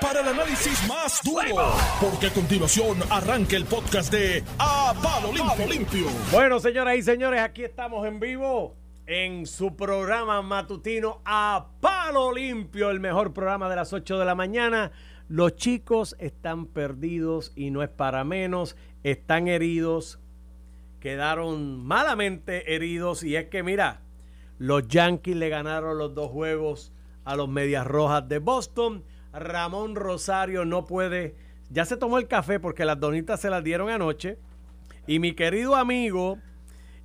para el análisis más duro, porque a continuación arranca el podcast de A Palo Limpio. Limpio. Bueno, señoras y señores, aquí estamos en vivo en su programa matutino A Palo Limpio, el mejor programa de las 8 de la mañana. Los chicos están perdidos y no es para menos, están heridos, quedaron malamente heridos y es que mira, los Yankees le ganaron los dos juegos a los Medias Rojas de Boston. Ramón Rosario no puede, ya se tomó el café porque las donitas se las dieron anoche. Y mi querido amigo,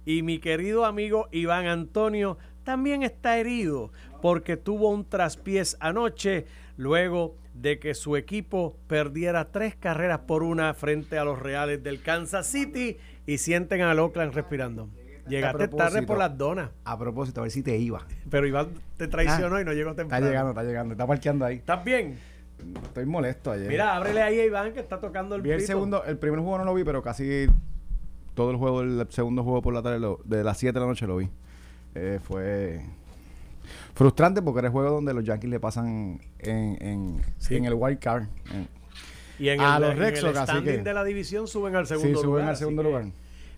y mi querido amigo Iván Antonio también está herido porque tuvo un traspiés anoche luego de que su equipo perdiera tres carreras por una frente a los Reales del Kansas City y sienten al Oakland respirando. Llegaste tarde por las donas. A propósito, a ver si te iba. Pero Iván te traicionó Ah, y no llegó temprano. Está llegando, está llegando, está parqueando ahí. ¿Estás bien? Estoy molesto ayer. Mira, ábrele ahí a Iván que está tocando el vi el pito. segundo, el primer juego no lo vi, pero casi todo el juego, el segundo juego por la tarde, lo- de las 7 de la noche lo vi. Eh, fue frustrante porque era el juego donde los Yankees le pasan en, en, Sí. en el wild card. En- Y en a el, los Sox, así standing que- de la división suben al sí, segundo suben lugar. al así segundo que- lugar.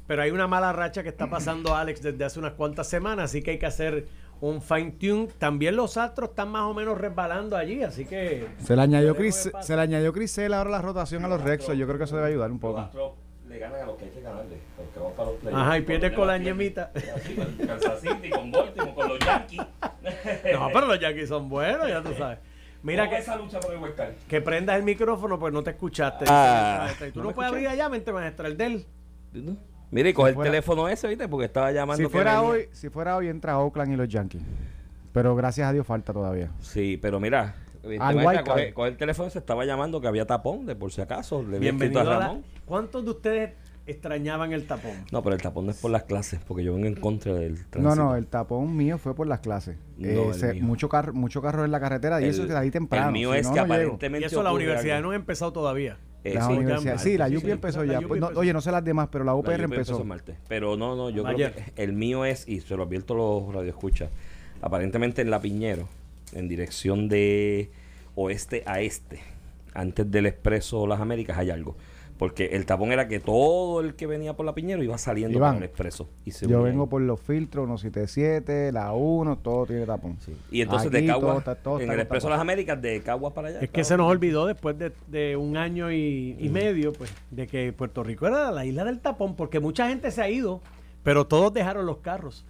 Pero hay una mala racha que está pasando Alex desde hace unas cuantas semanas, así que hay que hacer un fine tune. También los astros están más o menos resbalando allí, así que Se le añadió Chris, se le añadió Chris Sale ahora la rotación a los Red Sox. Yo creo que eso debe ayudar un Los poco. Astros le ganan a los que hay que ganarle, a los que van para los playoffs. Ajá, y pierde con la ñemita. con Kansas City, con Baltimore, con los Yankees. no, pero los Yankees son buenos, ya tú sabes. Mira ¿Cómo que, esa lucha por el que prendas el micrófono, pues no te escuchaste. Ah. Y tú ¿No no, puedes escuché? abrir allá, mente maestra, el del. Mire, y coge el fuera- teléfono ese, ¿viste? Porque estaba llamando. Si fuera venía. hoy, si fuera hoy entra Oakland y los Yankees. Pero gracias a Dios falta todavía. Sí, pero mira. Al este coge, coge el teléfono, se estaba llamando que había tapón, de por si acaso. Le Bienvenido a a la- Ramón. ¿Cuántos de ustedes extrañaban el tapón? No, pero el tapón no es por las clases, porque yo vengo en contra del tránsito. No, no, el tapón mío fue por las clases. No, Eh, el se- mío. mucho carro, mucho carro en la carretera y El- eso que ahí temprano. El mío si es no, que no aparentemente. Y eso la universidad algo. no ha empezado todavía. Eh, La sí, universidad, ya sí, la UPI sí, empezó ya. Pues, no, empezó. oye, no sé las demás, pero la UPR empezó. martes. Pero no, no, yo Ayer. creo que el mío es, y se lo advierto a los radioescuchas, aparentemente en La Piñero, en dirección de oeste a este, antes del expreso Las Américas, hay algo. Porque el tapón era que todo el que venía por La Piñero iba saliendo Iván, por el expreso. Y se Yo unía vengo ahí. por los filtros, 177, la 1, todo tiene tapón. Sí. Y entonces Aquí de Caguas, todo está- todo en está el expreso tapón. Las Américas, de Caguas para allá. Es que se nos olvidó después de, de un año y, y medio, pues, de que Puerto Rico era la isla del tapón, porque mucha gente se ha ido, pero todos dejaron los carros.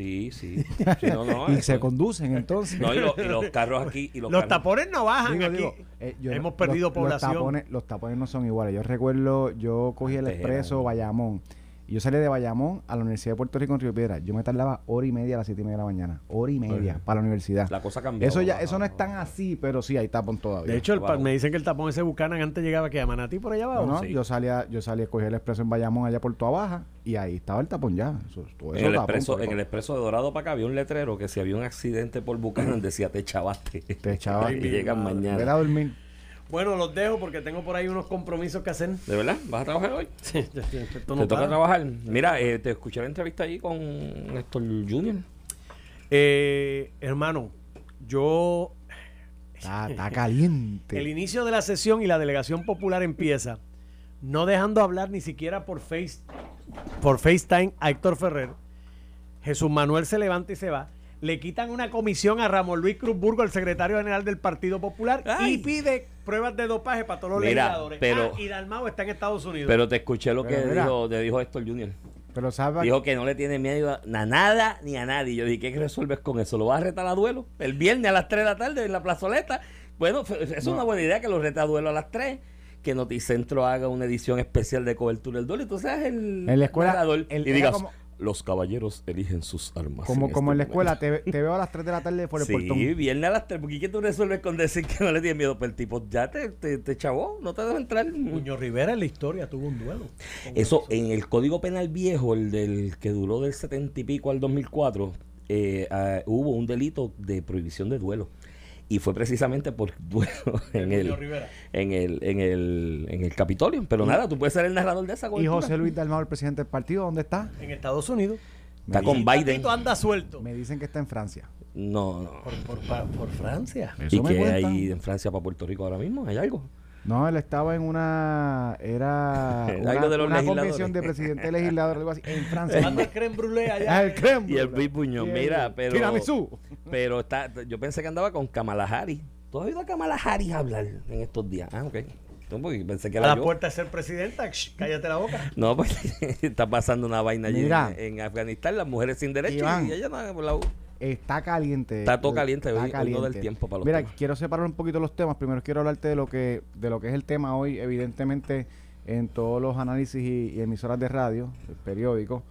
Sí, sí. Sí, no, no, y eso- se conducen entonces. no, y, lo- y los carros aquí. Y los, Los carros- tapones no bajan Digo, aquí. digo, eh, yo Hemos perdido los- población. Los tapones, los tapones no son iguales. Yo recuerdo, yo cogí el expreso Bayamón. Y yo salí de Bayamón a la Universidad de Puerto Rico en Río Piedra. Yo me tardaba hora y media a las siete y media de la mañana. Hora y media Ajá. para la universidad. La cosa cambió. Eso ya, eso no es tan así, pero sí hay tapón todavía. De hecho, el me dicen que el tapón ese Buchanan antes llegaba que a Manatí por allá abajo. No, no, sí. yo salía, yo salí a coger el expreso en Bayamón allá por Toa Baja y ahí estaba el tapón ya. Eso, todo En el, tapón, expreso, en el expreso de Dorado para acá había un letrero que si había un accidente por Buchanan decía te chavaste. Te echaba y llegan mañana. a dormir. Bueno, los dejo porque tengo por ahí unos compromisos que hacer. ¿De verdad? ¿Vas a trabajar hoy? Sí, ya, ya, esto no te toca para. trabajar. Mira, eh, te escuché la entrevista ahí con Néstor Junior. Eh, hermano, yo Está, está caliente. El inicio de la sesión y la delegación popular empieza no dejando hablar ni siquiera por face por FaceTime a Héctor Ferrer. Jesús Manuel se levanta y se va. Le quitan una comisión a Ramón Luis Cruz Burgo, el secretario general del Partido Popular, Ay. y pide pruebas de dopaje para todos los Mira, legisladores. pero- Ah, y Dalmau está en Estados Unidos. Pero te escuché lo que mira. dijo, te dijo Héctor Junior. Pero sabes Dijo que no le tiene miedo a a nada ni a nadie. Yo dije, ¿qué resuelves con eso? ¿Lo vas a retar a duelo? El viernes a las 3 de la tarde en la plazoleta. Bueno, es una buena idea que lo reta a duelo a las 3. Que Noticentro haga una edición especial de cobertura del duelo. Y tú seas el En la escuela, el- y digas, como- los caballeros eligen sus armas. como, como en la este escuela, momento". te, te veo a las 3 de la tarde por el Sí, portón. viernes a las 3. ¿Por qué tú resuelves con decir que no le tienes miedo? Pero el tipo ya te, te, te chavó, no te dejo entrar. Muñoz Rivera en la historia tuvo un duelo. Eso, en el Código Penal Viejo, el del que duró del 70 y pico al 2004, eh, ah, hubo un delito de prohibición de duelo. Y fue precisamente por duelo en el, en el, en el, en el Capitolio. Pero nada, tú puedes ser el narrador de esa Y cobertura. José Luis Dalmau, el presidente del partido, ¿dónde está? En Estados Unidos. Está Me con Biden. Anda suelto. Me dicen que está en Francia. No, no. Por, por, pa- por Francia. Eso ¿Y cuentan. hay en Francia para Puerto Rico ahora mismo? ¿Hay algo? No, él estaba en una. Era. Algo una, de los una convención de presidente legislador, algo así, en Francia. Manda el creme brûlée Ah, allá. el creme, Y el. Luis Buñón, mira, pero- Tiramisú. Pero está, yo pensé que andaba con Kamala Harris. ¿Tú has oído a Kamala Harris hablar en estos días? Ah, ok. Porque pensé que A era la yo. puerta de ser presidenta, shh, cállate la boca. No, pues está pasando una vaina allí Mira. en, en Afganistán, las mujeres sin derecho Iván. y ella no, por la U. Está caliente. Está todo caliente, hoy- hoy no del tiempo para los Mira, temas. quiero separar un poquito los temas. Primero quiero hablarte de lo que de lo que es el tema hoy, evidentemente en todos los análisis y, y emisoras de radio, periódicos,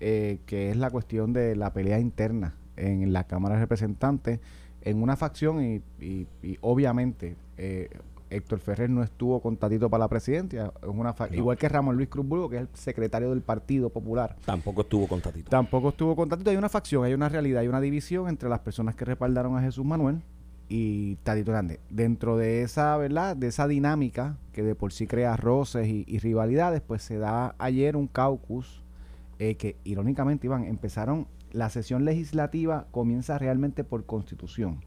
eh, que es la cuestión de la pelea interna en la Cámara de Representantes en una facción y, y- y obviamente eh, Héctor Ferrer no estuvo con Tatito para la presidencia, es una No. igual que Ramón Luis Cruz Burgo, que es el secretario del Partido Popular. Tampoco estuvo con Tatito. Tampoco estuvo con Tatito. Hay una facción, hay una realidad, hay una división entre las personas que respaldaron a Jesús Manuel y Tatito Hernández. Dentro de esa, ¿verdad? De esa dinámica que de por sí crea roces y, y rivalidades, pues se da ayer un caucus eh, que irónicamente, Iván, empezaron, la sesión legislativa comienza realmente por constitución.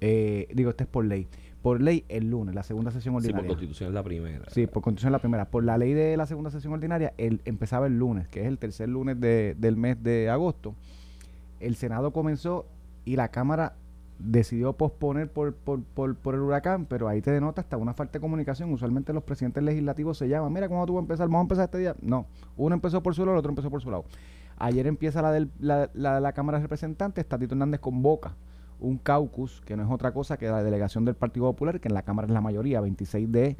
Eh, digo, este es por ley. Por ley el lunes, la segunda sesión Sí, por ordinaria. constitución es la primera. Sí, por constitución la primera. Por la ley de la segunda sesión ordinaria, el, empezaba el lunes, que es el tercer lunes de- del mes de agosto. El Senado comenzó y la Cámara decidió posponer por, por, por, por el huracán, pero ahí te denota hasta una falta de comunicación. Usualmente los presidentes legislativos se llaman, mira cómo tú vas a empezar, vamos a empezar este día. No, uno empezó por su lado, el otro empezó por su lado. Ayer empieza la, del, la, la de la Cámara de Representantes, Tatito Hernández convoca un caucus, que no es otra cosa que la delegación del Partido Popular, que en la Cámara es la mayoría, 26 de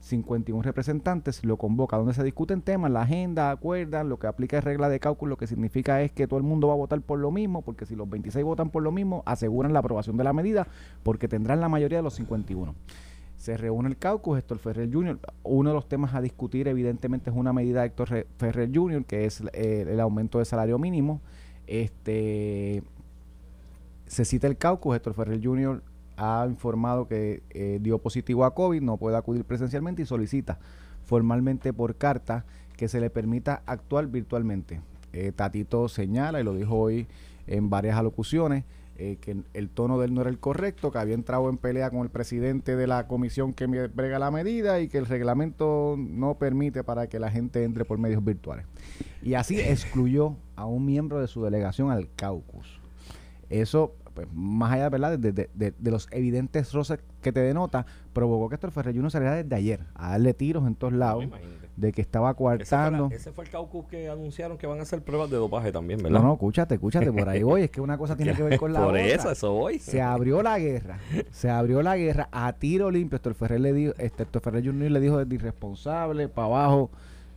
51 representantes, lo convoca, donde se discuten temas, la agenda, acuerdan, lo que aplica es regla de cálculo, lo que significa es que todo el mundo va a votar por lo mismo, porque si los 26 votan por lo mismo, aseguran la aprobación de la medida, porque tendrán la mayoría de los 51. Se reúne el caucus, Héctor Ferrer Jr., uno de los temas a discutir evidentemente es una medida de Héctor Re- Ferrer Jr., que es eh, el aumento de salario mínimo. Este se cita el caucus, Héctor Ferrer Jr. ha informado que eh, dio positivo a COVID, no puede acudir presencialmente y solicita formalmente por carta que se le permita actuar virtualmente. Eh, Tatito señala, y lo dijo hoy en varias alocuciones, eh, que el tono de él no era el correcto, que había entrado en pelea con el presidente de la comisión que brega la medida y que el reglamento no permite para que la gente entre por medios virtuales. Y así excluyó a un miembro de su delegación al caucus. Eso, pues, más allá ¿verdad? De, de- de- de los evidentes roces que te denota, provocó que Héctor Ferrer Jr. saliera desde ayer a darle tiros en todos lados Imagínate. de que estaba coartando. ese fue el caucus que anunciaron que van a hacer pruebas de dopaje también, ¿verdad? No, no, escúchate, escúchate, por ahí voy. Es que una cosa tiene que ver con la Por otra. eso, eso voy. Se abrió la guerra, se abrió la guerra a tiro limpio. Héctor Ferrer le dijo, este, Héctor Ferrer Jr. le dijo desde irresponsable para abajo,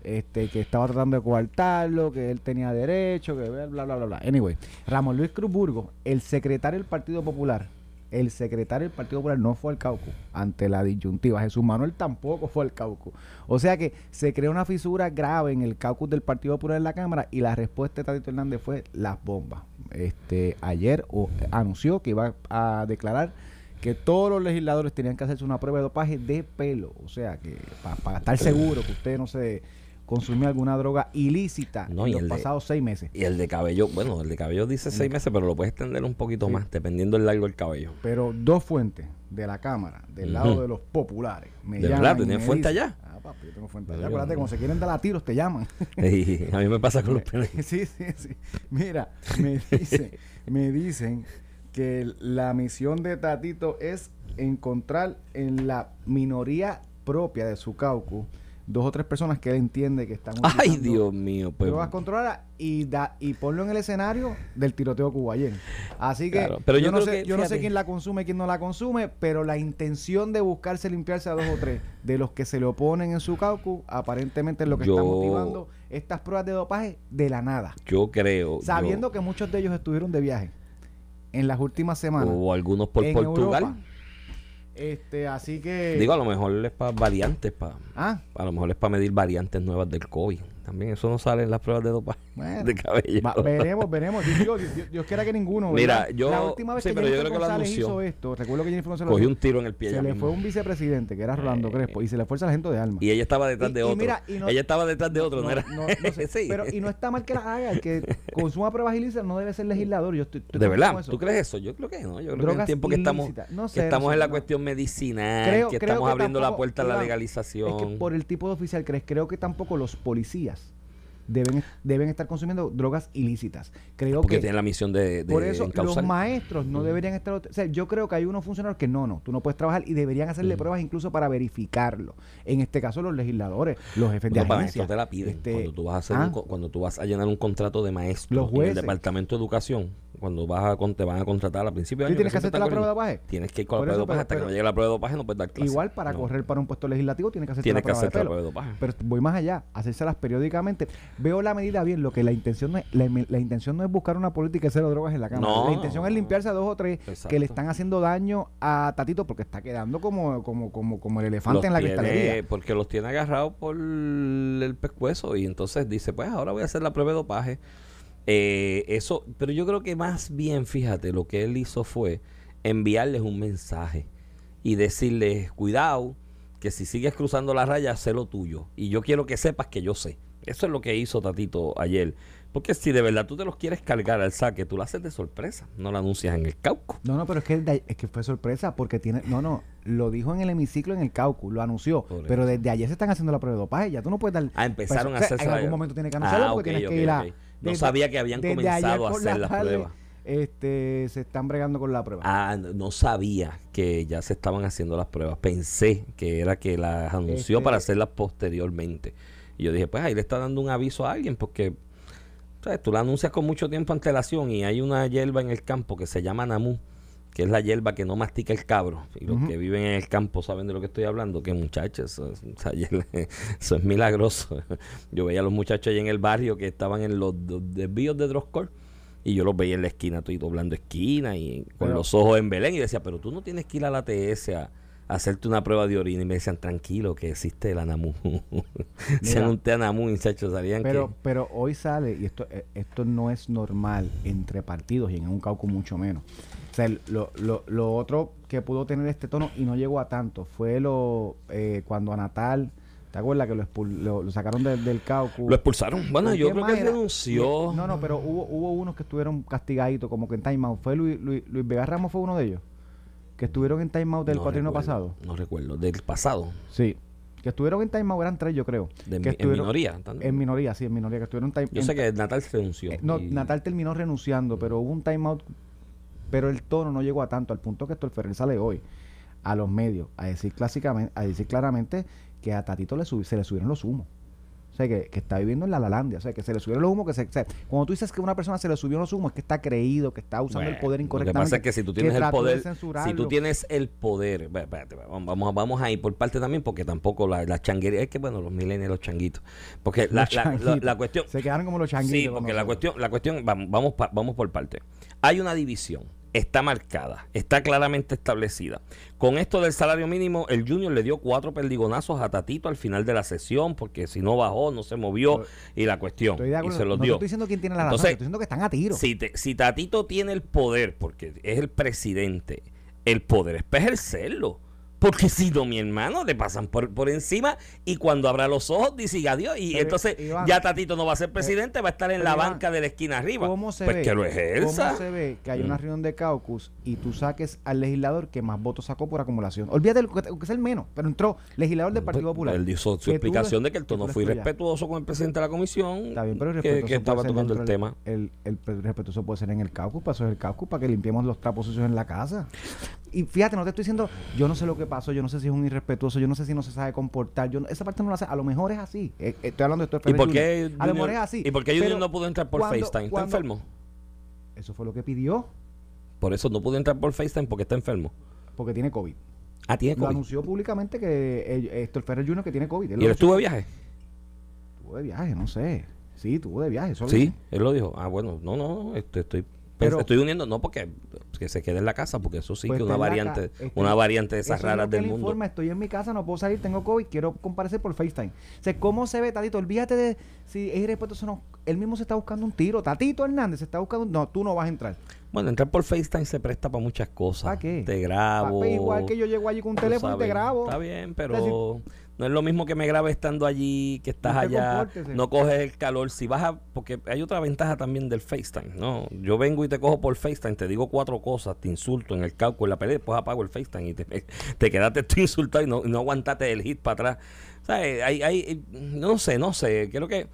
este, que estaba tratando de coartarlo, que él tenía derecho, que bla, bla, bla, bla. Anyway, Ramón Luis Cruz Burgo, el secretario del Partido Popular, el secretario del Partido Popular no fue al caucus ante la disyuntiva. Jesús Manuel tampoco fue al caucus. O sea que se creó una fisura grave en el caucus del Partido Popular en la Cámara y la respuesta de Tatito Hernández fue las bombas. Este, ayer anunció que iba a declarar que todos los legisladores tenían que hacerse una prueba de dopaje de pelo. O sea que para estar seguro que usted no se consumió alguna droga ilícita No, en los de- pasados seis meses. Y el de cabello, bueno, el de cabello dice seis meses, pero lo puedes extender un poquito más, dependiendo del largo del cabello. Pero dos fuentes de la Cámara, del lado de los populares, me ¿De llaman me fuente dicen- allá? Ah, papi, yo tengo fuente allá. Acuérdate, cuando se quieren dar a tiros, te llaman. A mí me pasa con los penes. sí, sí, sí. Mira, me dicen, me dicen que la misión de Tatito es encontrar en la minoría propia de su caucus dos o tres personas que él entiende que están Ay, Dios mío. Pues, drogas controladas y da y ponlo en el escenario del tiroteo ayer. Así que, Claro, pero yo, yo no sé, que, yo no sé quién la consume y quién no la consume, pero la intención de buscarse limpiarse a dos o tres de los que se le oponen en su caucus, aparentemente es lo que está motivando estas pruebas de dopaje de la nada. yo creo. Sabiendo yo- que muchos de ellos estuvieron de viaje en las últimas semanas. O algunos por Portugal. Europa. Este, así que Digo, a lo mejor es para variantes, para, ah, a lo mejor es para medir variantes nuevas del COVID. También eso no sale en las pruebas de dopaje Bueno, de cabello. va- veremos, veremos. Dios, Dios, quiera que ninguno. Mira, yo- La última vez sí, que pero yo Jennifer creo que González anunció. hizo esto, recuerdo que Jennifer González Cogió un tiro en el pie se le misma. fue un vicepresidente, que era Rolando Eh, Crespo, y se le fue el sargento de alma. Y ella estaba detrás Y- de otro. mira, no- ella estaba detrás de otro, no, No, era. no, sé, Sí. pero y no está mal que la haga, el que consuma pruebas ilícitas no debe ser legislador. Yo estoy, estoy de verdad. ¿tú crees eso? Yo creo que no. Yo creo que en el Drogas tiempo que estamos, que sé, no estamos en la cuestión medicinal, que estamos que abriendo la puerta a la legalización. Que por el tipo de oficial crees, creo que tampoco los policías deben, deben estar consumiendo drogas ilícitas. Creo porque que tienen la misión de, de por eso encauzar. los maestros no deberían estar... O sea, yo creo que hay unos funcionarios que no, no, tú no puedes trabajar y deberían hacerle pruebas incluso para verificarlo. En este caso los legisladores, los jefes de Los maestros agencia. te la piden este, cuando tú vas a hacer ah, un cuando tú vas a llenar un contrato de maestro Los en el jueces. departamento de educación cuando vas a te van a contratar al principio de ¿Sí año, tienes que siempre hacerte la prueba de dopaje? tienes que ir con la Por prueba de dopaje pero- hasta que pero- no llegue la prueba de dopaje no puedes dar clase Igual para No. correr para un puesto legislativo tienes que hacerte Tienes la que prueba de la prueba de dopaje. Pero voy más allá, hacérselas periódicamente. Veo la medida bien, lo que la intención no es, la, la intención no es buscar una política de cero drogas en la Cámara. No. La intención es limpiarse a dos o tres que le están haciendo daño a Tatito porque está quedando como, como, como, como el elefante Los en la tiene- cristalería. Porque los tiene agarrados por el pescuezo y entonces dice, pues ahora voy a hacer la prueba de dopaje. Eh, eso, pero yo creo que más bien, fíjate, lo que él hizo fue enviarles un mensaje y decirles, cuidado, que si sigues cruzando la raya, sé lo tuyo. Y yo quiero que sepas que yo sé. Eso es lo que hizo Tatito ayer. Porque si de verdad tú te los quieres cargar al saque, tú lo haces de sorpresa, no lo anuncias en el cauco. No, no, pero es que, es que fue sorpresa porque tiene. No, no, lo dijo en el hemiciclo en el Caucu, lo anunció. Por pero desde ayer se están haciendo la prueba de dopaje. Ya tú no puedes dar. Ah, empezaron pues, a o sea, En algún momento tienes que anunciarlo Ah, porque ok, tienes ok, que ir a. No sabía que habían desde comenzado a hacer la las pruebas. Este, se están bregando con la prueba. Ah, no- no sabía que ya se estaban haciendo las pruebas. Pensé que era que las anunció Este- para hacerlas posteriormente. Y yo dije, pues ahí le está dando un aviso a alguien porque ¿sabes? tú la anuncias con mucho tiempo antelación y hay una hierba en el campo que se llama Namu, que es la hierba que no mastica el cabro. Y los que viven en el campo saben de lo que estoy hablando, que muchachos, eso, eso es milagroso. Yo veía a los muchachos ahí en el barrio que estaban en los, dos desvíos de Droscor y yo los veía en la esquina, estoy doblando esquina y con Pero- los ojos en Belén y decía, pero tú no tienes que ir a la TS a hacerte una prueba de orina y me decían, tranquilo, que existe el ANAMU. Sean un té ANAMU, muchachos, sabían Pero, que... pero hoy sale, y esto, eh, esto no es normal entre partidos y en un cauco mucho menos. O sea, lo, lo, lo otro que pudo tener este tono y no llegó a tanto fue lo eh, cuando a Natal, ¿te acuerdas que lo, expul- lo, lo sacaron del- del cauco? Lo expulsaron. Bueno, ¿Por yo creo que era? renunció. No, no, pero hubo, hubo unos que estuvieron castigaditos, como que en timeout. ¿Fue Luis, Luis, Luis Vega Ramos fue uno de ellos? Que estuvieron en timeout del No cuatrino recuerdo, pasado. No recuerdo, del pasado. Sí. Que estuvieron en timeout, eran tres, yo creo. De que mi- en minoría. también. En minoría, sí, en minoría, que estuvieron time- yo en sé que Natal se renunció. eh, no, y- Natal terminó renunciando, pero hubo un timeout, pero el tono no llegó a tanto, al punto que Héctor Ferrer sale hoy a los medios a decir clásicamente, a decir claramente que a Tatito le se le subieron los humos. O sea, que, que está viviendo en la Lalandia. O sea, que se le subieron los humos. Que se, o sea, cuando tú dices que una persona se le subió los humos, es que está creído, que está usando el poder Lo que incorrectamente. pasa es que si tú tienes el poder, si tú tienes el poder, espérate, vamos, vamos, a ir por parte también, porque tampoco la, la changuería, es que bueno, los milenios, los changuitos, porque la, la- la- la cuestión, Se quedaron como los changuitos. sí, porque la cuestión, la cuestión, vamos, vamos, vamos por parte. Hay una división, está marcada, está claramente establecida. Con esto del salario mínimo, el Junior le dio cuatro perdigonazos a Tatito al final de la sesión, porque si no bajó, no se movió, y la cuestión, Estoy de y acuerdo. se los no dio. estoy diciendo quién tiene la razón, Entonces, estoy diciendo que están a tiro. Si, te- si Tatito tiene el poder, porque es el presidente, el poder es para ejercerlo. Porque si no, mi hermano, le pasan por, por encima y cuando abra los ojos dice adiós. Y Pero, entonces Iván, ya Tatito no va a ser presidente, va a estar en la Iván, banca de la esquina arriba. ¿Cómo se pues ve? que lo ejerza. ¿Cómo se ve que hay una Mm. reunión de caucus y tú saques al legislador que más votos sacó por acumulación? Olvídate lo que, es el menos, pero entró legislador del Partido Pues, Popular. Él hizo su explicación de que el tono fue irrespetuoso con el presidente de la comisión. Está bien, pero el que, que estaba tocando el tema. del- El, el respetuoso puede ser en el caucus, para eso es el caucus, para que limpiemos los trapos sucios en la casa. Y fíjate, no te estoy diciendo, yo no sé lo que pasó, yo no sé si es un irrespetuoso, yo no sé si no se sabe comportar, yo no- esa parte no la sé, a lo mejor es así. Eh, eh, estoy hablando de esto. ¿Y por qué A lo mejor Junior- es así. ¿Y por qué Junior no pudo entrar por cuando- FaceTime? ¿Está enfermo? Eso fue lo que pidió, Por eso no pudo entrar por FaceTime porque está enfermo. porque tiene COVID. Ah, tiene Lo COVID. anunció públicamente que eh, Héctor Ferrer Jr. que tiene COVID. ¿Y lo él estuvo de viaje? Estuvo de viaje, no sé. Sí, estuvo de viaje. Eso Sí, él lo dijo. Ah, bueno, no, no, este, estoy Pero- estoy uniendo, no porque que se quede en la casa, porque eso sí Pues que una variante, está- una variante de Eso esas es lo raras que del él mundo. informa, estoy en mi casa, no puedo salir, tengo COVID, quiero comparecer por FaceTime. O sea, ¿cómo se ve, Tatito? Olvídate de si es irrespetuoso no. Él mismo se está buscando un tiro. Tatito Hernández se está buscando un... No, tú no vas a entrar. Bueno, entrar por FaceTime se presta para muchas cosas. ¿Para qué? Te grabo. Papi, igual que yo llego allí con un teléfono y te sabes. grabo. Está bien, pero Entonces, no es lo mismo que me grabe estando allí, que estás Usted allá, compórtese. no coges el calor. Si vas a, porque hay otra ventaja también del FaceTime, ¿no? Yo vengo y te cojo por FaceTime, te digo cuatro cosas, te insulto en el cálculo, en la pelea, después apago el FaceTime y te, te quedaste tú insultado y no, no aguantaste el hit para atrás. O sea, eh, hay, hay, no sé, no sé, creo que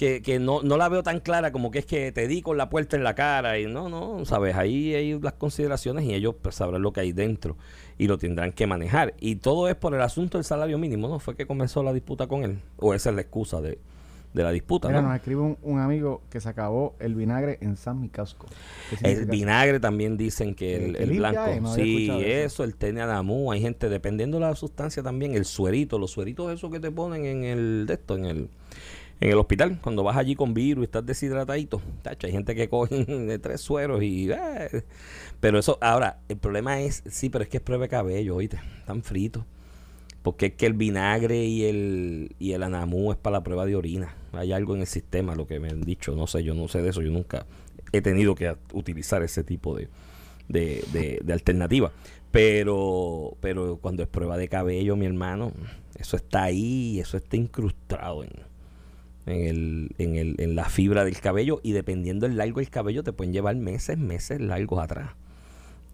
que, que no, no la veo tan clara como que es que te di con la puerta en la cara y no, no, sabes, ahí hay las consideraciones y ellos pues, sabrán lo que hay dentro y lo tendrán que manejar. Y todo es por el asunto del salario mínimo, ¿no? Fue que comenzó la disputa con él, o esa es la excusa de, de la disputa, Mira, ¿no? nos escribe un, un amigo que se acabó el vinagre en San Micasco. ¿Qué El vinagre también dicen que el, el limpia, blanco. no sí, eso, eso. el tenianamú, hay gente, dependiendo de la sustancia también, el suerito, los sueritos esos que te ponen en el de esto, en el en el hospital, cuando vas allí con virus y estás deshidratadito, tacho, hay gente que coge de tres sueros y eh, pero eso, ahora, el problema es, sí, pero es que es prueba de cabello, oíste, están fritos. Porque es que el vinagre y el, y el anamú es para la prueba de orina. Hay algo en el sistema, lo que me han dicho. No sé, yo no sé de eso. Yo nunca he tenido que utilizar ese tipo de, de, de- de alternativa. Pero, pero cuando es prueba de cabello, mi hermano, eso está ahí, eso está incrustado en, en, el, en, el, en la fibra del cabello. Y dependiendo del largo del cabello, te pueden llevar meses, meses largos atrás.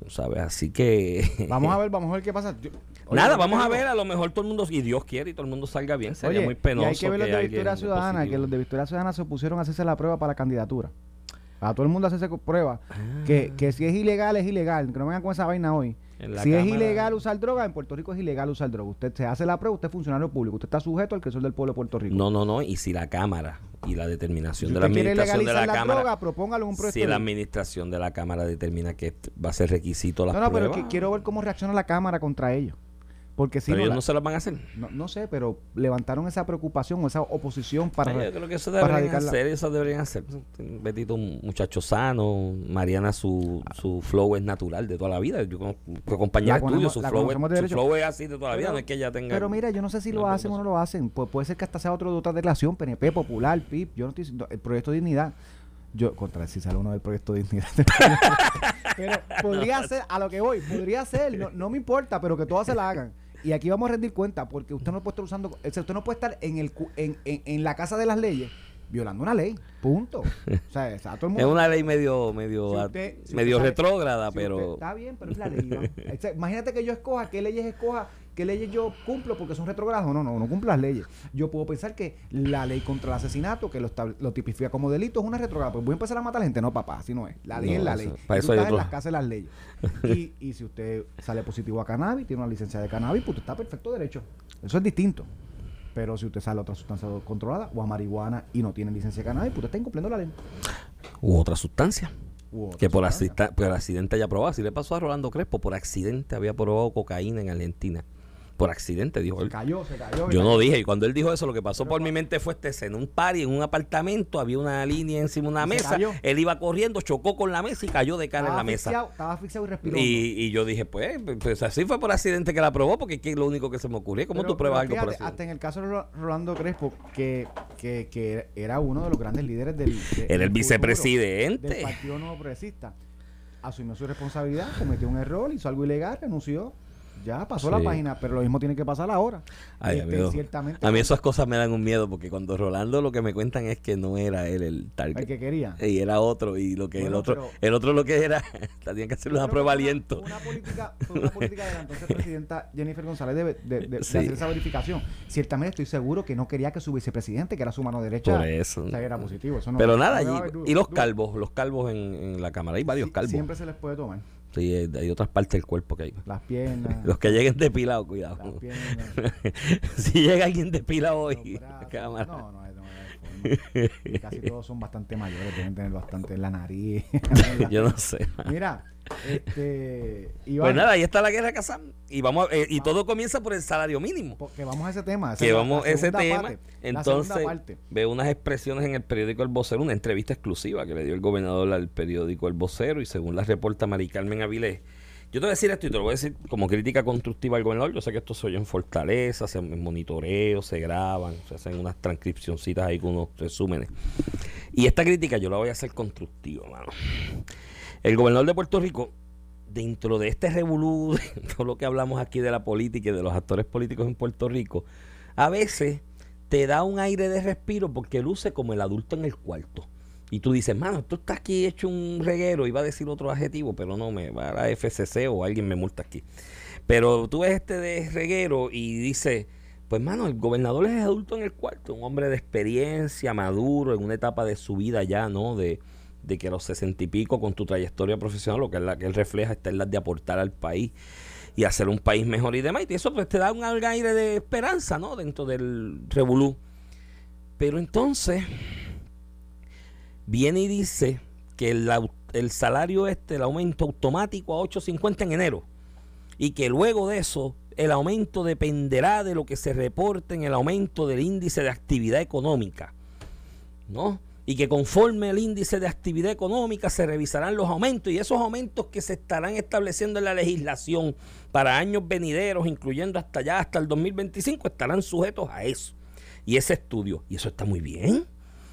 ¿Sabes? Así que. Vamos a ver, vamos a ver qué pasa. Yo- Oye, Nada, vamos a ver, a lo mejor todo el mundo, y Dios quiere, y todo el mundo salga bien. Sería Oye, muy penoso. Y hay que ver los de Victoria Ciudadana, que los de Victoria Ciudadana se opusieron a hacerse la prueba para la candidatura. A todo el mundo hacerse prueba. Que, que si es ilegal, es ilegal. Que no vengan con esa vaina hoy. Si es ilegal usar droga, en Puerto Rico es ilegal usar droga. Usted se hace la prueba, usted es funcionario público. Usted está sujeto al que del pueblo de Puerto Rico. No, no, no. Y si la Cámara y la determinación si de la administración de la, la, Cámara. droga, propóngalo en un proyecto. si la administración de la Cámara determina que va a ser requisito la no, no, pero pruebas, que quiero ver cómo reacciona la Cámara contra ellos. Porque si pero no, ellos la- no se las van a hacer. no, no sé, pero levantaron esa preocupación o esa oposición para... Yo creo que eso deberían hacer, eso deberían hacer. Betito, un muchacho sano, Mariana, su, su flow es natural de toda la vida. Yo La tuyos, conocemos- su flow, es, de su flow es así de toda la vida, Pero- no es que ella tenga... Pero mira, yo no sé si lo hacen o no lo hacen. Pues puede ser que hasta sea otro de otra declaración, PNP, Popular, PIB. Yo no estoy diciendo, el proyecto de dignidad. Yo, contra si sale uno del proyecto de dignidad. pero podría ser, a lo que voy, podría ser, no, no me importa, pero que todas se la hagan. Y aquí vamos a rendir cuenta, porque usted no puede estar usando, o sea, usted no puede estar en el en, en, en la casa de las leyes violando una ley. Punto. O sea, todo el Es mundo. una ley medio medio Si a- usted- si medio sabe- retrógrada, si pero está bien, pero es la ley. imagínate que yo escoja qué leyes escoja, qué leyes yo cumplo porque son retrógradas. No, no, no cumplo las leyes. Yo puedo pensar que la ley contra el asesinato, que lo, tipifica como delito, es una retrógrada. Pues voy a empezar a matar gente. No, papá, así no es. La ley No, es la ley. para Y eso tú estás en las casas de las leyes. Y, y si usted sale positivo a cannabis, tiene una licencia de cannabis, pues usted está perfecto derecho. Eso es distinto. Pero si usted sale a otra sustancia controlada o a marihuana y no tiene licencia de cannabis, pues usted está incumpliendo la ley. u otra sustancia. U otra Que por, sustancia. por accidente haya probado. Así le pasó a Rolando Crespo. Por accidente había probado cocaína en Argentina. Por accidente, dijo Se él. cayó, se cayó. Yo no dije. Y cuando él dijo eso, lo que pasó por mi mente fue este escena. Un party en un apartamento. Había una línea encima de una se mesa. Él iba corriendo, chocó con la mesa y cayó de cara en Estaba la mesa. Estaba asfixiado y respiró. Y, y yo dije, pues, pues así fue por accidente que la probó, porque es lo único que se me ocurrió. ¿Cómo Pero- tú pruebas algo por accidente? Hasta en el caso de Ro- Rolando Crespo, que, que, que era uno de los grandes líderes del. de- Era el vicepresidente. Del Partido Nuevo Progresista. Asumió su responsabilidad, cometió un error, hizo algo ilegal, renunció. Ya pasó la página, pero lo mismo tiene que pasar ahora. Ay, Este, amigo. ciertamente. A mí esas cosas me dan un miedo, porque cuando Rolando lo que me cuentan es que no era él el target. El que quería. Y era otro, y lo que el otro, pero- el otro lo que era, tenía que hacer Yo una prueba aliento. Una, una política, una política de la entonces presidenta Jennifer González de, de- de- de Sí. hacer esa verificación. Ciertamente estoy seguro que no quería que su vicepresidente, que era su mano derecha, Por eso. saliera positivo. Eso no- Pero nada, no y, los calvos, los calvos en, en la cámara, hay varios Sí, calvos. Siempre se les puede tomar. Hay, otras partes del cuerpo que hay. Las piernas. Los que lleguen depilados, cuidado. las piernas. si llega alguien depilado hoy, cámara. No, no, no, casi todos son bastante mayores, deben tener bastante en la nariz. Yo no sé. Mira, este. Iván, Pues nada, ahí está la guerra Kazam. Y vamos a- eh, y todo comienza por el salario mínimo. porque vamos a ese tema. esa Que vamos a ese tema. parte, Entonces, veo unas expresiones en el periódico El Vocero, una entrevista exclusiva que le dio el gobernador al periódico El Vocero y según la reporta Mari Carmen Avilés. Yo te voy a decir esto y te lo voy a decir como crítica constructiva al gobernador. Yo sé que esto se oye en Fortaleza, se hacen monitoreos, se graban, se hacen unas transcripcioncitas ahí con unos resúmenes. Y esta crítica yo la voy a hacer constructiva, mano. El gobernador de Puerto Rico, dentro de este revolú, de todo lo que hablamos aquí de la política y de los actores políticos en Puerto Rico, a veces te da un aire de respiro porque luce como el adulto en el cuarto. Y tú dices, mano, tú estás aquí hecho un reguero, iba a decir otro adjetivo, pero no, me va a la FCC o alguien me multa aquí. Pero tú ves este de reguero y dices, pues mano, el gobernador es adulto en el cuarto, un hombre de experiencia, maduro, en una etapa de su vida ya, ¿no? De, de que a los sesenta y pico, con tu trayectoria profesional, lo que, es la que él refleja está en la de aportar al país y hacer un país mejor y demás. Y eso pues te da un aire de esperanza, ¿no? Dentro del revolú. Pero entonces viene y dice que el, el salario este, el aumento automático a 8.50 en enero. Y que luego de eso, el aumento dependerá de lo que se reporte en el aumento del índice de actividad económica. ¿No? Y que conforme el índice de actividad económica se revisarán los aumentos y esos aumentos que se estarán estableciendo en la legislación para años venideros, incluyendo hasta allá, hasta el 2025, estarán sujetos a eso. Y ese estudio, y eso está muy bien.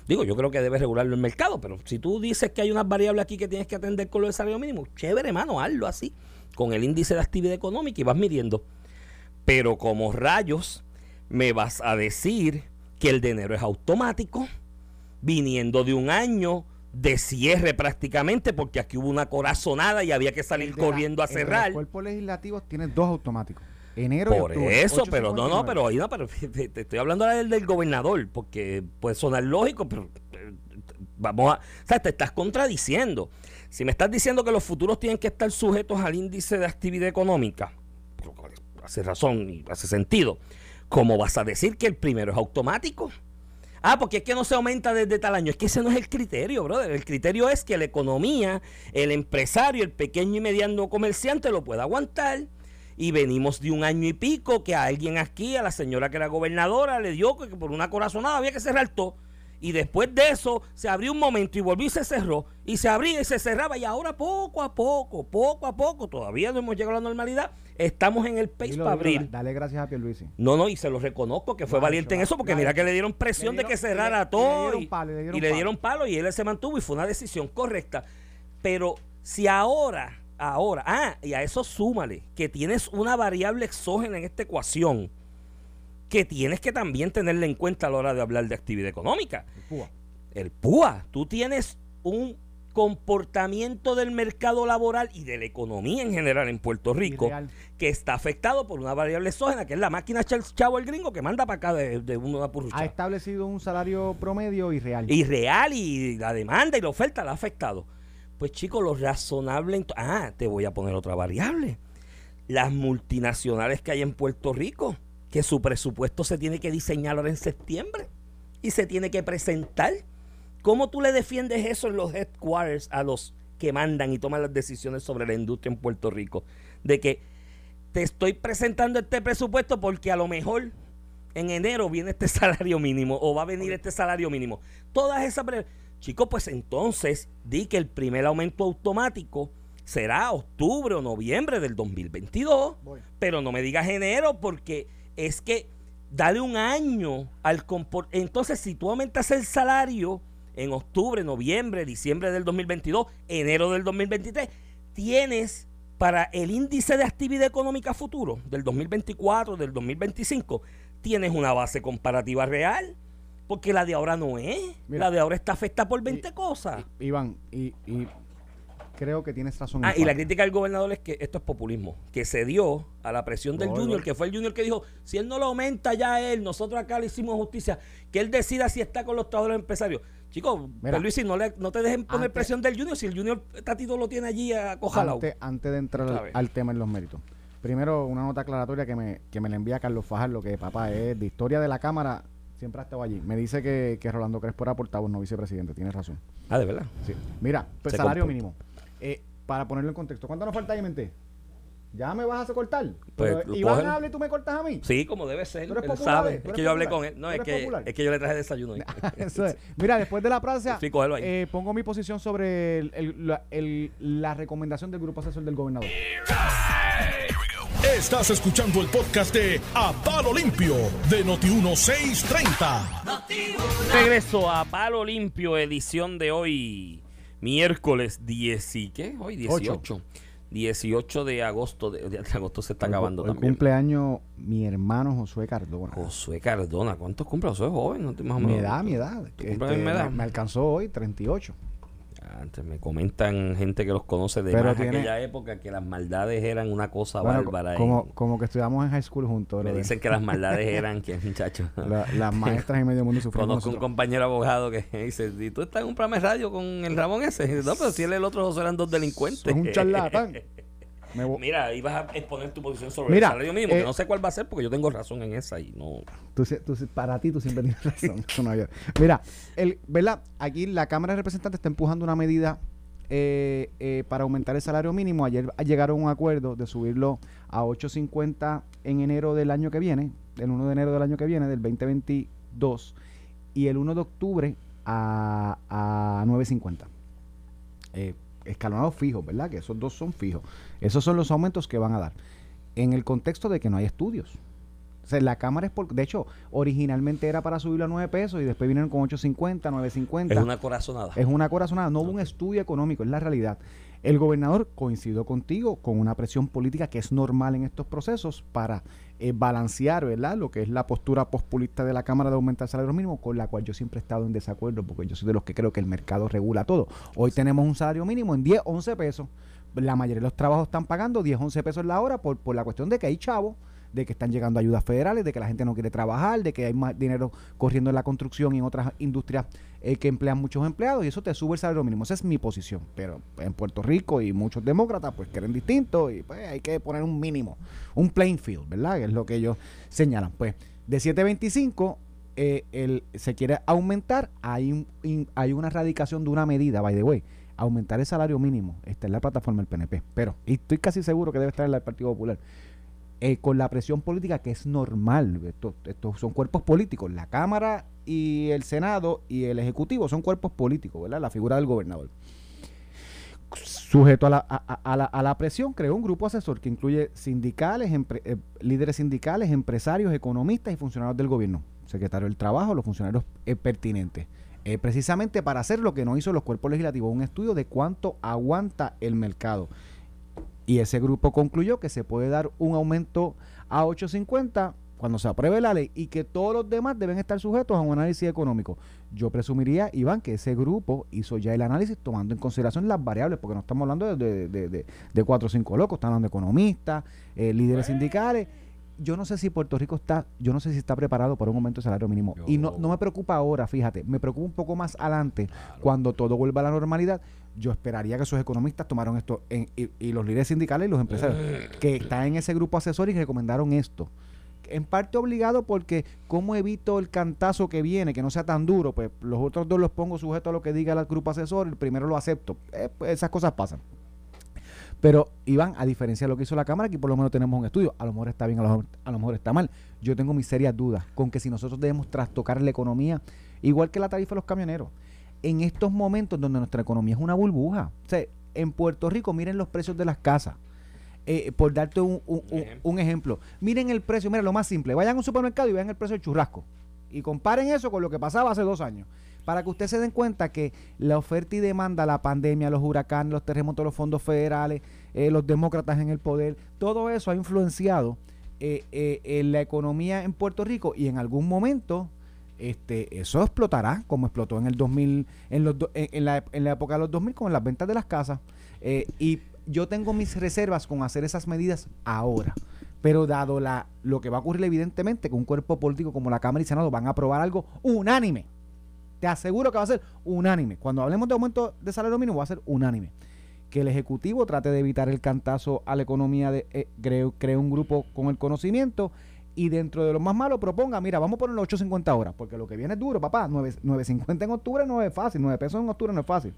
Digo, yo creo que debe regularlo el mercado, pero si tú dices que hay unas variables aquí que tienes que atender con lo del salario mínimo, chévere, hermano, hazlo así, con el índice de actividad económica y vas midiendo. Pero como rayos, me vas a decir que el dinero es automático, viniendo de un año de cierre prácticamente, porque aquí hubo una corazonada y había que salir El la- corriendo a el cerrar. Los cuerpos legislativos tiene dos automáticos. Enero y Por octubre, eso, pero no, no, 8.59. pero ahí no, pero te, te estoy hablando del, del gobernador, porque puede sonar lógico, pero eh, vamos a, o sea, te estás contradiciendo. Si me estás diciendo que los futuros tienen que estar sujetos al índice de actividad económica, hace razón y hace sentido, ¿cómo vas a decir que el primero es automático? Ah, porque es que no se aumenta desde tal año. Es que ese no es el criterio, brother. El criterio es que la economía, el empresario, el pequeño y mediano comerciante lo pueda aguantar. Y venimos de un año y pico que a alguien aquí, a la señora que era gobernadora, le dio que por una corazonada había que cerrar todo. Y después de eso se abrió un momento y volvió y se cerró. Y se abría y se cerraba. Y ahora poco a poco, poco a poco, todavía no hemos llegado a la normalidad. Estamos en el pace para abrir. Dale gracias a Pierluisi. No, no, y se lo reconozco que fue valiente en eso, porque mira que le dieron presión Le de que cerrara le- le todo. dieron y, palo, le dieron y le palo. dieron palo y él se mantuvo y fue una decisión correcta. Pero si ahora, ahora, ah, y a eso súmale que tienes una variable exógena en esta ecuación que tienes que también tenerla en cuenta a la hora de hablar de actividad económica. Cuba. El PUA, tú tienes un comportamiento del mercado laboral y de la economía en general en Puerto Rico Irreal. que está afectado por una variable exógena, que es la máquina chavo el gringo que manda para acá de, de una Ha purrucha. establecido un salario promedio irreal. Y real y la demanda y la oferta la ha afectado. Pues chicos, lo razonable... ah, te voy a poner otra variable. Las multinacionales que hay en Puerto Rico, que su presupuesto se tiene que diseñar ahora en septiembre y se tiene que presentar. ¿Cómo tú le defiendes eso en los headquarters a los que mandan y toman las decisiones sobre la industria en Puerto Rico? De que te estoy presentando este presupuesto porque a lo mejor en enero viene este salario mínimo o va a venir este salario mínimo. Todas esas... Chicos, pues entonces di que el primer aumento automático será octubre o noviembre del 2022. Voy. Pero no me digas enero porque es que dale un año al Entonces, si tú aumentas el salario en octubre, noviembre, diciembre del 2022, enero del 2023, tienes para el índice de actividad económica futuro del 2024, del 2025, tienes una base comparativa real. Porque la de ahora no es. Mira. la de ahora está afectada por 20 cosas. Iván, y, y creo que tienes razón. Ah, y la crítica del gobernador es que esto es populismo, que se dio a la presión del Junior, que fue el Junior que dijo, si él no lo aumenta ya él, nosotros acá le hicimos justicia, que él decida si está con los trabajadores empresarios. Chicos. Luis, no, le, no te dejen poner Antes- presión del Junior, si el Junior Tatito lo tiene allí acojalado. antes, antes de entrar al, tema en los méritos. Primero, una nota aclaratoria que me, que me le envía Carlos Fajardo, que papá es de historia de la Cámara, siempre ha estado allí. Me dice que, que Rolando Crespo era portavoz, no vicepresidente. Tienes razón. Ah, de verdad. Sí. Mira, pues salario comporta. mínimo. Eh, para ponerlo en contexto, ¿cuánto nos falta ahí, mente? ¿Ya me vas a cortar? Pues, Pero Iván cogen. habla y tú me cortas a mí. Sí, como debe ser. ¿Tú eres Es que yo hablé con él. No, ¿Tú es que, es que yo le traje desayuno. Eso es. Mira, después de la prancia, Sí, cógelo ahí. eh, pongo mi posición sobre el- el- la, el- la recomendación del grupo asesor del gobernador. Estás escuchando el podcast de A Palo Limpio de Noti1630. Regreso a Palo Limpio, edición de hoy, miércoles 10 y ¿qué? Hoy 18. 18 de agosto. De, de agosto se está acabando Hoy también. cumpleaños mi hermano Josué Cardona. Josué Cardona, ¿cuántos cumple? Josué es joven, ¿no? Más o menos. Mi edad, mi edad. ¿Tú Este, edad? me, me alcanzó hoy 38. Antes me comentan gente que los conoce de Pero más tiene- aquella época que las maldades eran una cosa Bueno, bárbara. como, como que estudiamos en high school juntos. me dicen que las maldades eran que, muchachos. La- las maestras y medio mundo sufrimos Conozco un nosotros. compañero abogado que dice, ¿y tú estás en un programa de radio con el Ramón ese? No, pero si él y el otro José eran dos delincuentes. Es un charlatán. Me vo- Mira, ibas a exponer tu posición sobre Mira, el salario mínimo, eh, que no sé cuál va a ser porque yo tengo razón en esa y no... Tú tú para ti tú siempre tienes razón. No Mira, el, ¿verdad? Aquí la Cámara de Representantes está empujando una medida eh, eh, para aumentar el salario mínimo. Ayer llegaron a un acuerdo de subirlo a 8.50 en enero del año que viene, el 1 de enero del año que viene, del 2022, y el 1 de octubre a, a 9.50. Eh, escalonados fijos, ¿verdad? Que esos dos son fijos. Esos son los aumentos que van a dar. En el contexto de que no hay estudios. O sea, la Cámara es por... De hecho, originalmente era para subirlo a 9 pesos y después vinieron con 8.50, 9.50. Es una corazonada. Es una corazonada, no hubo un estudio económico, es la realidad. El gobernador coincidió contigo con una presión política que es normal en estos procesos para eh, balancear ¿verdad? lo que es la postura postpulista de la Cámara de aumentar el salario mínimo, con la cual yo siempre he estado en desacuerdo, porque yo soy de los que creo que el mercado regula todo. Hoy tenemos un salario mínimo en 10, 11 pesos. La mayoría de los trabajos están pagando 10, 11 pesos la hora por, por la cuestión de que hay chavos de que están llegando ayudas federales, de que la gente no quiere trabajar, de que hay más dinero corriendo en la construcción y en otras industrias eh, que emplean muchos empleados y eso te sube el salario mínimo. Esa es mi posición. Pero en Puerto Rico y muchos demócratas pues quieren distinto y pues hay que poner un mínimo, un playing field, ¿verdad? Que es lo que ellos señalan. Pues de 725 eh, el, se quiere aumentar, hay, hay una erradicación de una medida, by the way, aumentar el salario mínimo. Está en la plataforma del PNP, pero y estoy casi seguro que debe estar en la del Partido Popular eh, con la presión política que es normal. Estos, son cuerpos políticos. La Cámara y el Senado y el Ejecutivo son cuerpos políticos, ¿verdad? La figura del gobernador. Sujeto a la, a, la, a la presión, creó un grupo asesor que incluye sindicales, eh, líderes sindicales, empresarios, economistas y funcionarios del gobierno, secretario del Trabajo, los funcionarios eh, pertinentes. Precisamente para hacer lo que no hizo los cuerpos legislativos, un estudio de cuánto aguanta el mercado. Y ese grupo concluyó que se puede dar un aumento a 8.50 cuando se apruebe la ley y que todos los demás deben estar sujetos a un análisis económico. Yo presumiría, Iván, que ese grupo hizo ya el análisis tomando en consideración las variables, porque no estamos hablando de, de, de, de- de cuatro o cinco locos, estamos hablando de economistas, eh, líderes sindicales. Yo no sé si Puerto Rico está, yo no sé si está preparado para un aumento de salario mínimo. Y no, no me preocupa ahora, fíjate, me preocupa un poco más adelante, cuando todo vuelva a la normalidad. Yo esperaría que esos economistas tomaron esto, en- y, y los líderes sindicales y los empresarios, que están en ese grupo asesor y recomendaron esto. En parte obligado porque, ¿cómo evito el cantazo que viene, que no sea tan duro? Pues los otros dos los pongo sujetos a lo que diga el grupo asesor, el primero lo acepto. Eh, pues, esas cosas pasan. Pero, Iván, a diferencia de lo que hizo la Cámara, aquí por lo menos tenemos un estudio. A lo mejor está bien, a lo mejor, a lo mejor está mal. Yo tengo mis serias dudas con que si nosotros debemos trastocar la economía, igual que la tarifa de los camioneros, en estos momentos donde nuestra economía es una burbuja. O sea, en Puerto Rico, miren los precios de las casas. Eh, por darte un, un- un- ejemplo. un ejemplo. Miren el precio, mira lo más simple. Vayan a un supermercado y vean el precio del churrasco. Y comparen eso con lo que pasaba hace dos años. Para que ustedes se den cuenta que la oferta y demanda, la pandemia, los huracanes, los terremotos, los fondos federales, eh, los demócratas en el poder, todo eso ha influenciado eh, en la economía en Puerto Rico y en algún momento este eso explotará como explotó en el 2000 en los en, la, en la época de los 2000 con las ventas de las casas. Eh, y yo tengo mis reservas con hacer esas medidas ahora. Pero dado la lo que va a ocurrir evidentemente que un cuerpo político como la Cámara y Senado van a aprobar algo unánime. Te aseguro que va a ser unánime. Cuando hablemos de aumento de salario mínimo va a ser unánime. Que el Ejecutivo trate de evitar el cantazo a la economía, de, eh, creo, cree un grupo con el conocimiento y dentro de los más malos proponga, mira, vamos a poner los 8.50 horas, porque lo que viene es duro, papá, 9 9.50 en octubre no es fácil, 9 pesos en octubre no es fácil.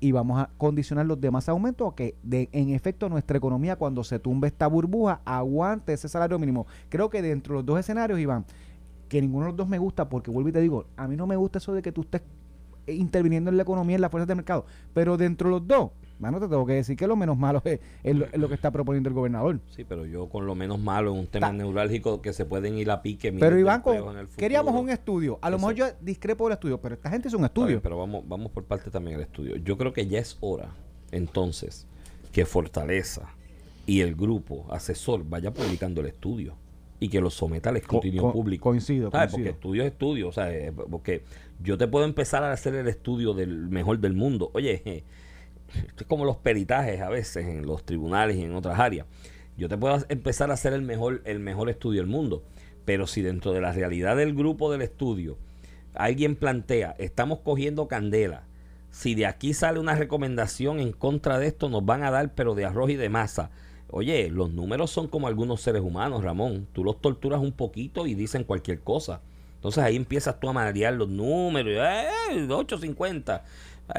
Y vamos a condicionar los demás aumentos a que de, en efecto nuestra economía cuando se tumbe esta burbuja aguante ese salario mínimo. Creo que dentro de los dos escenarios, Iván, que ninguno de los dos me gusta, porque vuelvo y te digo, a mí no me gusta eso de que tú estés interviniendo en la economía, en las fuerzas de mercado, pero dentro de los dos, Mano, te tengo que decir que lo menos malo es, lo, que está proponiendo el gobernador. Sí, pero yo con lo menos malo en un tema neurálgico que se pueden ir a pique. Pero Iván, queríamos un estudio. A lo mejor yo discrepo del estudio, pero esta gente es un estudio. pero vamos, vamos por parte también del estudio. Yo creo que ya es hora, entonces, que Fortaleza y el grupo asesor vaya publicando el estudio y que lo someta al escrutinio público. Coincido, coincido. Porque estudio es estudio, o sea, eh, porque yo te puedo empezar a hacer el estudio del mejor del mundo. Oye, esto es como los peritajes a veces en los tribunales y en otras áreas. Yo te puedo empezar a hacer el mejor, el mejor estudio del mundo, pero si dentro de la realidad del grupo del estudio alguien plantea, estamos cogiendo candela, si de aquí sale una recomendación en contra de esto, nos van a dar, pero de arroz y de masa. Oye, los números son como algunos seres humanos, Ramón. Tú los torturas un poquito y dicen cualquier cosa. Entonces ahí empiezas tú a marear los números. ¡Eh! 850.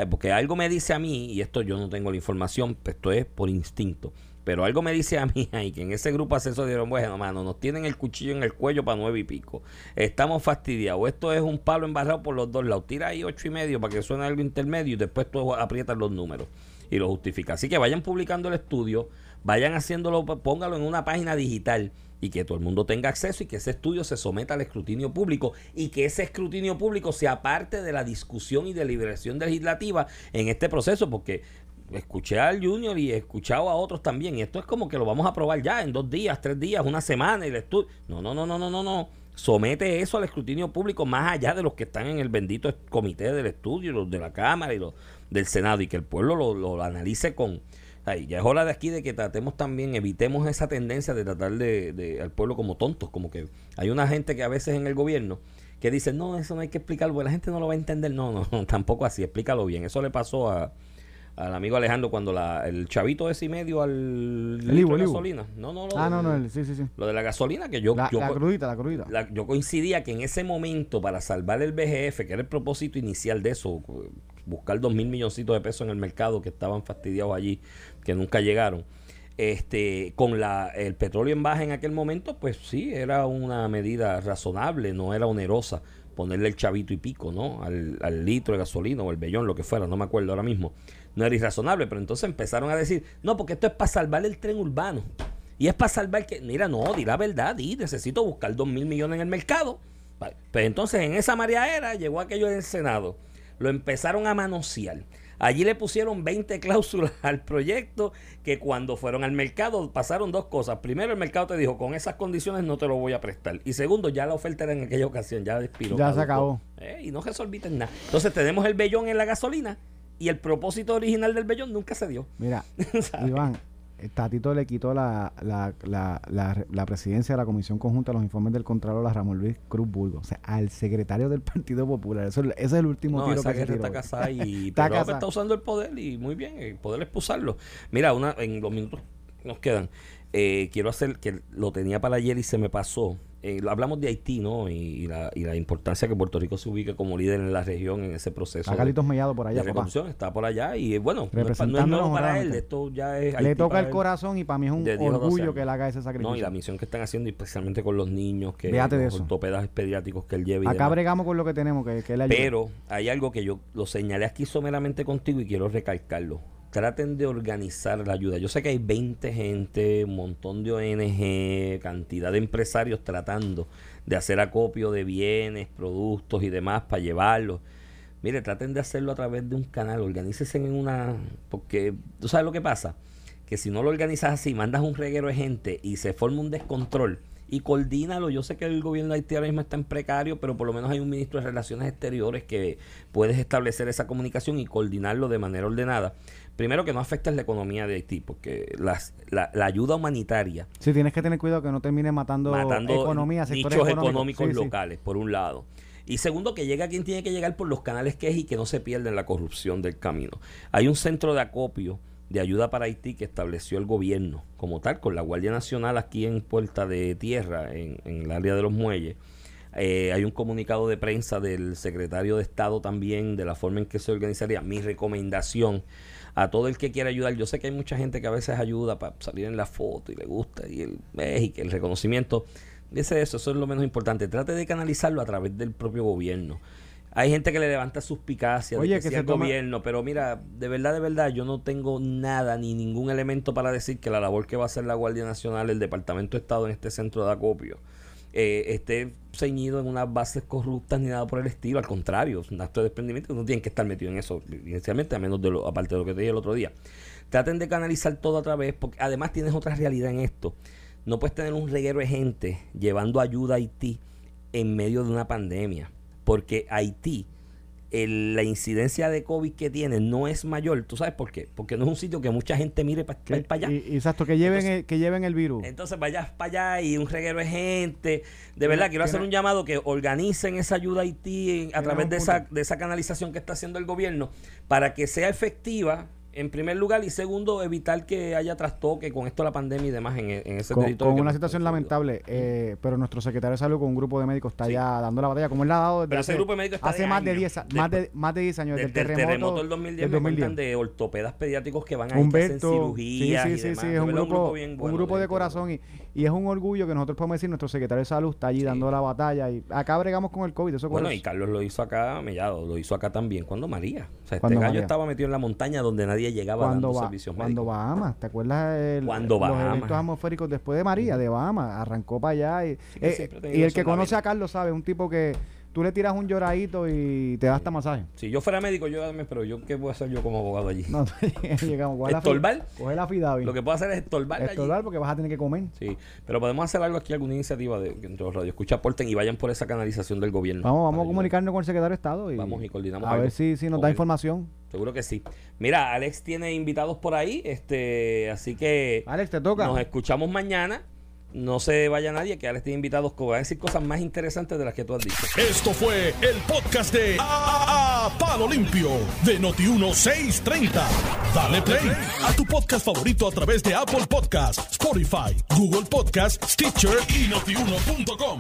Porque algo me dice a mí, y esto yo no tengo la información, pues esto es por instinto. Pero algo me dice a mí ahí que en ese grupo asesor dijeron, bueno, mano, nos tienen el cuchillo en el cuello para nueve y pico. Estamos fastidiados. Esto es un palo embarrado por los dos lados. Tira ahí ocho y medio para que suene algo intermedio y después tú aprietas los números y lo justificas. Así que vayan publicando el estudio, vayan haciéndolo, póngalo en una página digital y que todo el mundo tenga acceso y que ese estudio se someta al escrutinio público y que ese escrutinio público sea parte de la discusión y deliberación legislativa en este proceso, porque escuché al Junior y he escuchado a otros también, y esto es como que lo vamos a probar ya en dos días, tres días, una semana, el estudio. No, no, no, no, no, no, no. Somete eso al escrutinio público más allá de los que están en el bendito comité del estudio, los de la Cámara y los del Senado, y que el pueblo lo analice con, ya es hora de aquí de que tratemos también, evitemos esa tendencia de tratar de, al pueblo como tontos, como que hay una gente que a veces en el gobierno que dice, no, eso no hay que explicarlo, la gente no lo va a entender. No, no, tampoco así, explícalo bien. Eso le pasó a, al amigo Alejandro cuando la, el chavito ese y medio al el de gasolina. No, no, lo ah, no, no, sí, sí, sí. Lo de la gasolina que yo... La, yo, la crudita, la crudita. yo coincidía que en ese momento para salvar el BGF, que era el propósito inicial de eso, buscar dos mil milloncitos de pesos en el mercado que estaban fastidiados allí, que nunca llegaron. Este, con la, el petróleo en baja en aquel momento, pues sí, era una medida razonable, no era onerosa ponerle el chavito y pico, ¿no? Al, al litro de gasolina o el bellón, lo que fuera, no me acuerdo ahora mismo. No era irrazonable, pero entonces empezaron a decir, no, porque esto es para salvar el tren urbano. Y es para salvar que, mira, no, di la verdad, di, necesito buscar dos mil millones en el mercado. Pues entonces en esa era llegó aquello del Senado lo empezaron a manosear. Allí le pusieron 20 cláusulas al proyecto que cuando fueron al mercado pasaron dos cosas. Primero, el mercado te dijo, con esas condiciones no te lo voy a prestar. Y segundo, ya la oferta era en aquella ocasión, ya expiró. Ya se acabó. Eh, y no resolviste nada. Entonces tenemos el vellón en la gasolina y el propósito original del vellón nunca se dio. Mira, Iván, Tatito le quitó la, la, la, la, presidencia de la Comisión Conjunta de los informes del Contralor a Ramón Luis Cruz Burgo, o sea, al secretario del Partido Popular. Eso, ese es el último tiro que se tiró. está casada y está, está usando el poder y muy bien, el poder es usarlo. Mira, una, en los minutos nos quedan. Eh, quiero hacer que lo tenía para ayer y se me pasó. Eh, hablamos de Haití, ¿no? Y, la, y, la, importancia que Puerto Rico se ubique como líder en la región en ese proceso. Está Carlitos Mellado por allá, está por allá y bueno, no es, nuevo para él, esto ya es... Le toca el corazón y para mí es un orgullo que él haga ese sacrificio. No, y la misión que están haciendo, especialmente con los niños, que los ortopedas pediátricos que él lleva. Acá bregamos con lo que tenemos, que, que él ayuda. Pero hay algo que yo lo señalé aquí someramente contigo y quiero recalcarlo traten de organizar la ayuda. Yo sé que hay 20 gente, un montón de ONG, cantidad de empresarios tratando de hacer acopio de bienes, productos y demás para llevarlos. Mire, traten de hacerlo a través de un canal, organícese en una... Porque, ¿tú sabes lo que pasa? Que si no lo organizas así, mandas un reguero de gente y se forma un descontrol y coordínalo. Yo sé que el gobierno de Haití ahora mismo está en precario, pero por lo menos hay un ministro de Relaciones Exteriores que puedes establecer esa comunicación y coordinarlo de manera ordenada. Primero que no afectes la economía de Haití, porque las, la, ayuda humanitaria... Sí, tienes que tener cuidado que no termine matando, matando economía, nichos económicos, locales, por un lado. Y segundo, que llegue a quien tiene que llegar por los canales que es y que no se pierda en la corrupción del camino. Hay un centro de acopio de ayuda para Haití que estableció el gobierno como tal, con la Guardia Nacional aquí en Puerta de Tierra, en, en el área de los muelles. Eh, hay un comunicado de prensa del secretario de Estado también de la forma en que se organizaría. Mi recomendación a todo el que quiera ayudar. Yo sé que hay mucha gente que a veces ayuda para salir en la foto y le gusta y el, eh, y que el reconocimiento. Dice eso, eso es lo menos importante. Trate de canalizarlo a través del propio gobierno. Hay gente que le levanta suspicacia Oye, de que, que sea se el toma- gobierno, pero mira, de verdad, de verdad, yo no tengo nada ni ningún elemento para decir que la labor que va a hacer la Guardia Nacional, el Departamento de Estado en este centro de acopio, eh, esté ceñido en unas bases corruptas ni nada por el estilo. Al contrario, es un acto de desprendimiento. No tienen que estar metidos en eso, inicialmente, a menos de lo, aparte de lo que te dije el otro día. Traten de canalizar todo a través, porque además tienes otra realidad en esto. No puedes tener un reguero de gente llevando ayuda a Haití en medio de una pandemia, porque Haití, el- la incidencia de COVID que tiene no es mayor. ¿Tú sabes por qué? Porque no es un sitio que mucha gente mire para Que- para allá. y- exacto, que lleven, Entonces- el, que lleven el virus. Entonces vayas para allá y un reguero de gente. De verdad, quiero hacer un llamado que organicen esa ayuda a Haití en- a través de esa, de esa canalización que está haciendo el gobierno para que sea efectiva. En primer lugar, y segundo, evitar que haya trastoque con esto la pandemia y demás en, e- en ese con, territorio. con una situación lamentable, eh, pero nuestro secretario de salud con un grupo de médicos está Sí. ya dando la batalla, como él la ha dado desde Pero ese hace, grupo de médicos está hace de más, de años. 10, a- más, de, más de 10 años, Desde desde el terremoto del 2010 me cuentan de ortopedas pediátricos que van a hacen sí, sí, y sí, demás. sí, es un verdad, grupo, bien un bueno grupo de corazón y, y es un orgullo que nosotros podemos decir, nuestro secretario de salud está allí dando la batalla y acá bregamos con el COVID, eso Bueno, y Carlos lo hizo acá, Mellado, lo hizo acá también. cuando María? O sea, este gallo estaba metido en la montaña donde nadie llegaba cuando, dando va, servicios cuando médicos. Bahamas, ¿te acuerdas el, Cuando los Bahamas. eventos atmosféricos después de María, de Bahamas? Arrancó para allá y, eh, y el que conoce a Carlos sabe, un tipo que tú le tiras un lloradito y te da hasta masaje. Si yo fuera médico, yo dame, pero yo qué voy a hacer yo como abogado allí. No, llegamos. Coge ¿Estorbar? Coge la FIDAVI. Lo que puedo hacer es estorbar allí. Estorbar porque vas a tener que comer. Sí, pero podemos hacer algo aquí, alguna iniciativa de que entre los radioescuchas aporten y vayan por esa canalización del gobierno. Vamos, vamos a comunicarnos con el secretario de Estado y, Vamos y coordinamos a ver si, si nos da él. información. Seguro que sí. Mira, Alex tiene invitados por ahí, este, así que Alex, te toca. nos escuchamos mañana. No se vaya nadie, que invitados que va a decir cosas más interesantes de las que tú has dicho. Esto fue el podcast de A, A- Palo Limpio de Noti1630. Dale play a tu podcast favorito a través de Apple Podcasts, Spotify, Google Podcasts, Stitcher y notiuno.com.